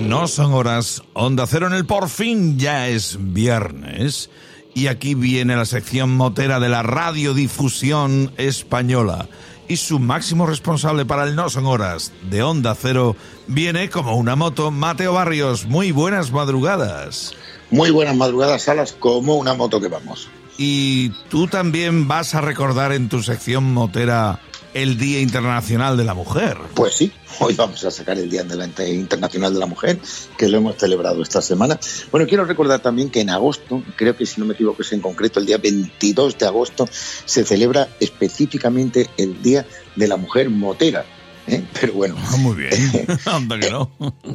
No son horas. Onda Cero en el por fin ya es viernes. Y aquí viene la sección motera de la radiodifusión española. Y su máximo responsable para el No Son Horas de Onda Cero viene como una moto, Mateo Barrios. Muy buenas madrugadas. Muy buenas madrugadas, Salas, como una moto que vamos. Y tú también vas a recordar en tu sección motera el Día Internacional de la Mujer. Pues sí, hoy vamos a sacar el Día Internacional de la Mujer, que lo hemos celebrado esta semana. Bueno, quiero recordar también que en agosto, creo que si no me equivoco es en concreto el día 22 de agosto, se celebra específicamente el Día de la Mujer Motera. ¿Eh? Pero bueno. Ah, muy bien. Anda que no.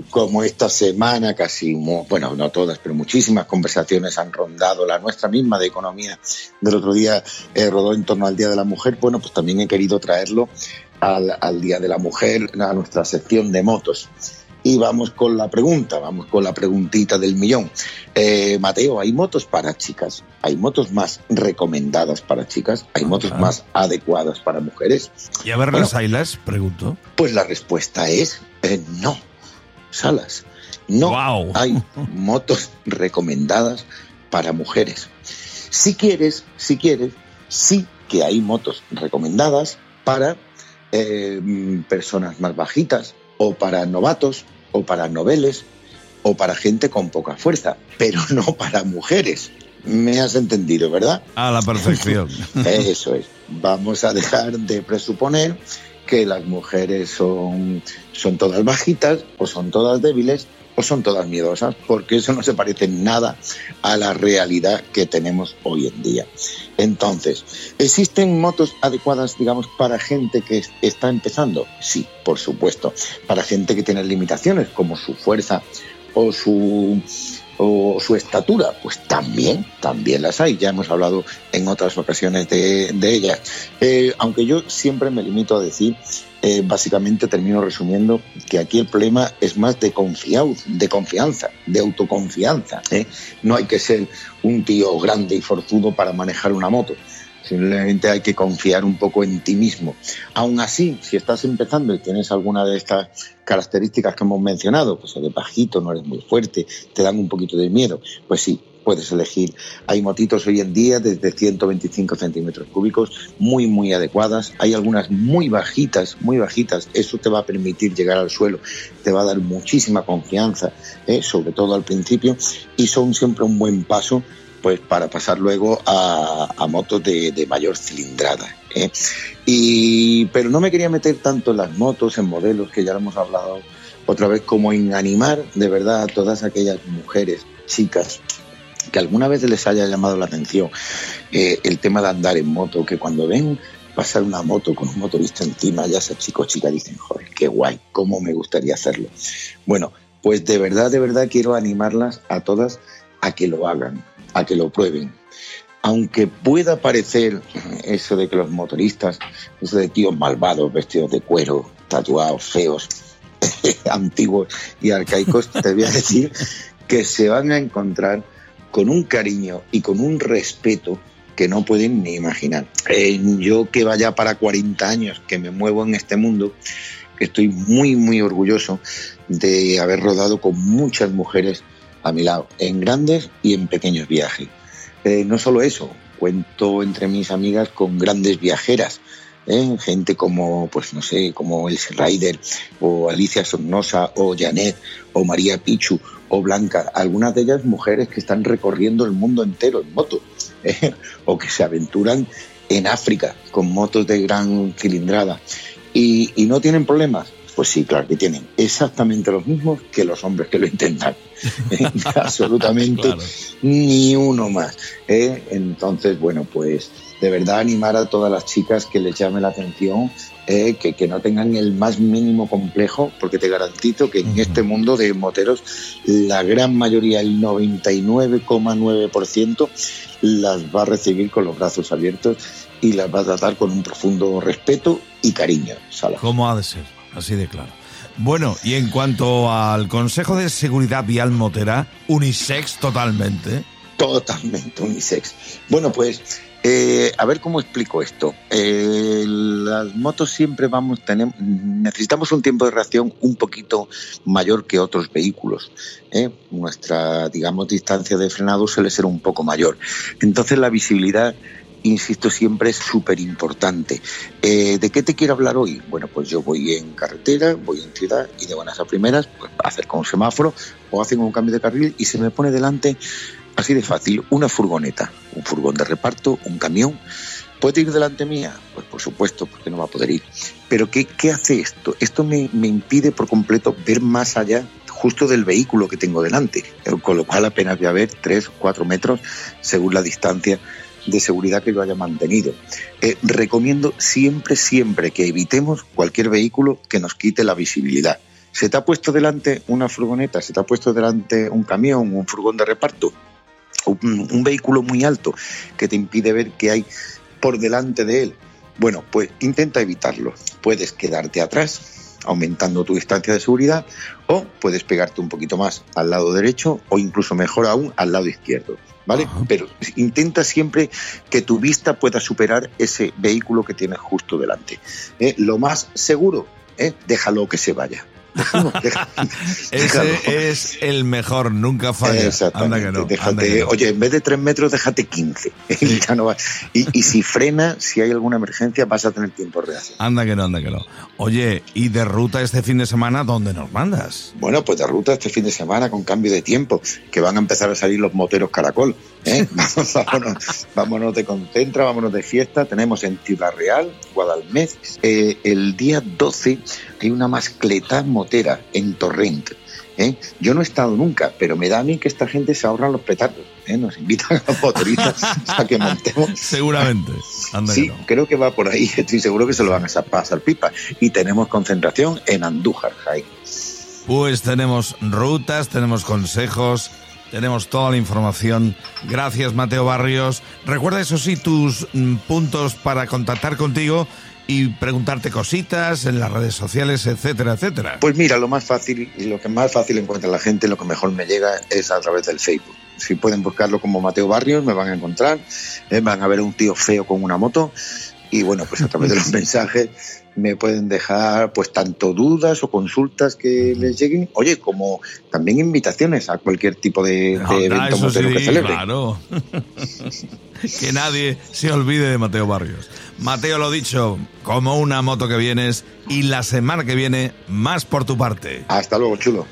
Como esta semana casi, bueno, no todas, pero muchísimas conversaciones han rondado la nuestra misma de economía del otro día eh, rodó en torno al Día de la Mujer, bueno, pues también he querido traerlo al, al Día de la Mujer, a nuestra sección de motos. Y vamos con la pregunta, vamos con la preguntita del millón. Eh, Mateo, ¿hay motos para chicas? ¿Hay motos más recomendadas para chicas? ¿Hay motos más adecuadas para mujeres? ¿Y a ver las haylas? Pregunto. Pues la respuesta es eh, no. Salas, no hay motos recomendadas para mujeres. Si quieres, si quieres, sí que hay motos recomendadas para eh, personas más bajitas, o para novatos, o para noveles, o para gente con poca fuerza, pero no para mujeres. Me has entendido, ¿verdad? A la perfección. Eso es. Vamos a dejar de presuponer que las mujeres son, son todas bajitas o son todas débiles o son todas miedosas, porque eso no se parece nada a la realidad que tenemos hoy en día. Entonces, ¿existen motos adecuadas, digamos, para gente que está empezando? Sí, por supuesto. Para gente que tiene limitaciones, como su fuerza o su o su estatura, pues también, también las hay. Ya hemos hablado en otras ocasiones de, ellas. Eh, aunque yo siempre me limito a decir, eh, básicamente termino resumiendo que aquí el problema es más de, de confianza, de autoconfianza. ¿eh? No hay que ser un tío grande y forzudo para manejar una moto. Simplemente hay que confiar un poco en ti mismo. Aún así, si estás empezando y tienes alguna de estas características que hemos mencionado, pues eres bajito, no eres muy fuerte, te dan un poquito de miedo, pues sí, puedes elegir. Hay motitos hoy en día desde 125 centímetros cúbicos, muy, muy adecuadas. Hay algunas muy bajitas, muy bajitas. Eso te va a permitir llegar al suelo, te va a dar muchísima confianza, ¿eh? sobre todo al principio, y son siempre un buen paso pues para pasar luego a, motos de, mayor cilindrada. ¿eh? Y, pero no me quería meter tanto en las motos, en modelos, que ya lo hemos hablado otra vez, como en animar de verdad a todas aquellas mujeres, chicas, que alguna vez les haya llamado la atención eh, el tema de andar en moto, que cuando ven pasar una moto con un motorista encima, ya sea chico o chica, dicen, joder, qué guay, cómo me gustaría hacerlo. Bueno, pues de verdad, de verdad quiero animarlas a todas a que lo hagan, a que lo prueben. Aunque pueda parecer eso de que los motoristas, eso de tíos malvados, vestidos de cuero, tatuados, feos, antiguos y arcaicos, te voy a decir que se van a encontrar con un cariño y con un respeto que no pueden ni imaginar. Eh, yo que vaya para 40 años, que me muevo en este mundo, estoy muy, muy orgulloso de haber rodado con muchas mujeres a mi lado, en grandes y en pequeños viajes. Eh, no solo eso, cuento entre mis amigas con grandes viajeras, ¿eh? gente como, pues no sé, como Elsie Ryder, o Alicia Sornosa, o Janet, o María Pichu, o Blanca, algunas de ellas mujeres que están recorriendo el mundo entero en moto, ¿eh? o que se aventuran en África con motos de gran cilindrada y, y no tienen problemas. Pues sí, claro que tienen exactamente los mismos que los hombres que lo intentan. Absolutamente ni uno más. ¿eh? Entonces, bueno, pues de verdad animar a todas las chicas que les llame la atención, ¿eh? que, que, no tengan el más mínimo complejo, porque te garantizo que en este mundo de moteros la gran mayoría, el 99,9%, las va a recibir con los brazos abiertos y las va a tratar con un profundo respeto y cariño. ¿Cómo ha de ser? Así de claro. Bueno, y en cuanto al Consejo de Seguridad Vial Motera, unisex totalmente. Totalmente unisex. Bueno, pues Eh, a ver cómo explico esto. Eh, las motos siempre vamos, tenemos, necesitamos un tiempo de reacción un poquito mayor que otros vehículos. ¿eh? Nuestra, digamos, distancia de frenado suele ser un poco mayor. Entonces la visibilidad insisto siempre, es súper importante. ¿De qué te quiero hablar hoy? Bueno, pues yo voy en carretera, voy en ciudad y de buenas a primeras, pues acerco un semáforo o hacen un cambio de carril y se me pone delante Así de fácil, una furgoneta, un furgón de reparto, un camión. ¿Puede ir delante mía? Pues por supuesto, porque no va a poder ir. Pero ¿qué, qué hace esto? Esto me, me impide por completo ver más allá justo del vehículo que tengo delante, con lo cual apenas voy a ver 3 4 metros según la distancia de seguridad que yo haya mantenido. Eh, recomiendo siempre, siempre que evitemos cualquier vehículo que nos quite la visibilidad. Se te ha puesto delante una furgoneta, se te ha puesto delante un camión, un furgón de reparto, un, vehículo muy alto que te impide ver qué hay por delante de él. Bueno, pues intenta evitarlo. Puedes quedarte atrás, aumentando tu distancia de seguridad, o puedes pegarte un poquito más al lado derecho o incluso mejor aún al lado izquierdo. ¿Vale? Pero intenta siempre que tu vista pueda superar ese vehículo que tienes justo delante. ¿Eh? Lo más seguro, ¿eh? déjalo que se vaya. Ese es el mejor, nunca falla. Anda que no, déjate, Oye, en vez de 3 metros, déjate 15. y, si frena, si hay alguna emergencia, vas a tener tiempo real. Anda que no, anda que no. Oye, ¿y de ruta este fin de semana dónde nos mandas? Bueno, pues de ruta este fin de semana con cambio de tiempo, que van a empezar a salir los moteros caracol. ¿eh? vámonos, vámonos de concentra, vámonos de fiesta. Tenemos en Ciudad Real, Guadalmez, eh, el día 12 hay una mascleta en Torrent. ¿eh? Yo no he estado nunca, pero me da a mí que esta gente se ahorra los petardos. ¿eh? Nos invitan a los motoristas a que montemos. Seguramente. sí, creo que va por ahí. Estoy seguro que se lo van a pasar pipa. Y tenemos concentración en Andújar, Jaime. Pues tenemos rutas, tenemos consejos, tenemos toda la información. Gracias, Mateo Barrios. Recuerda, eso sí, tus mm, puntos para contactar contigo y preguntarte cositas en las redes sociales, etcétera, etcétera. Pues mira, lo más fácil y lo que más fácil encuentra la gente, lo que mejor me llega es a través del Facebook. Si pueden buscarlo como Mateo Barrios, me van a encontrar. Eh, van a ver un tío feo con una moto. Y bueno, pues a través de los mensajes me pueden dejar pues tanto dudas o consultas que les lleguen, oye, como también invitaciones a cualquier tipo de, evento motero que celebre. Claro. que nadie se olvide de Mateo Barrios. Mateo, lo dicho, como una moto que vienes y la semana que viene más por tu parte. Hasta luego, chulo.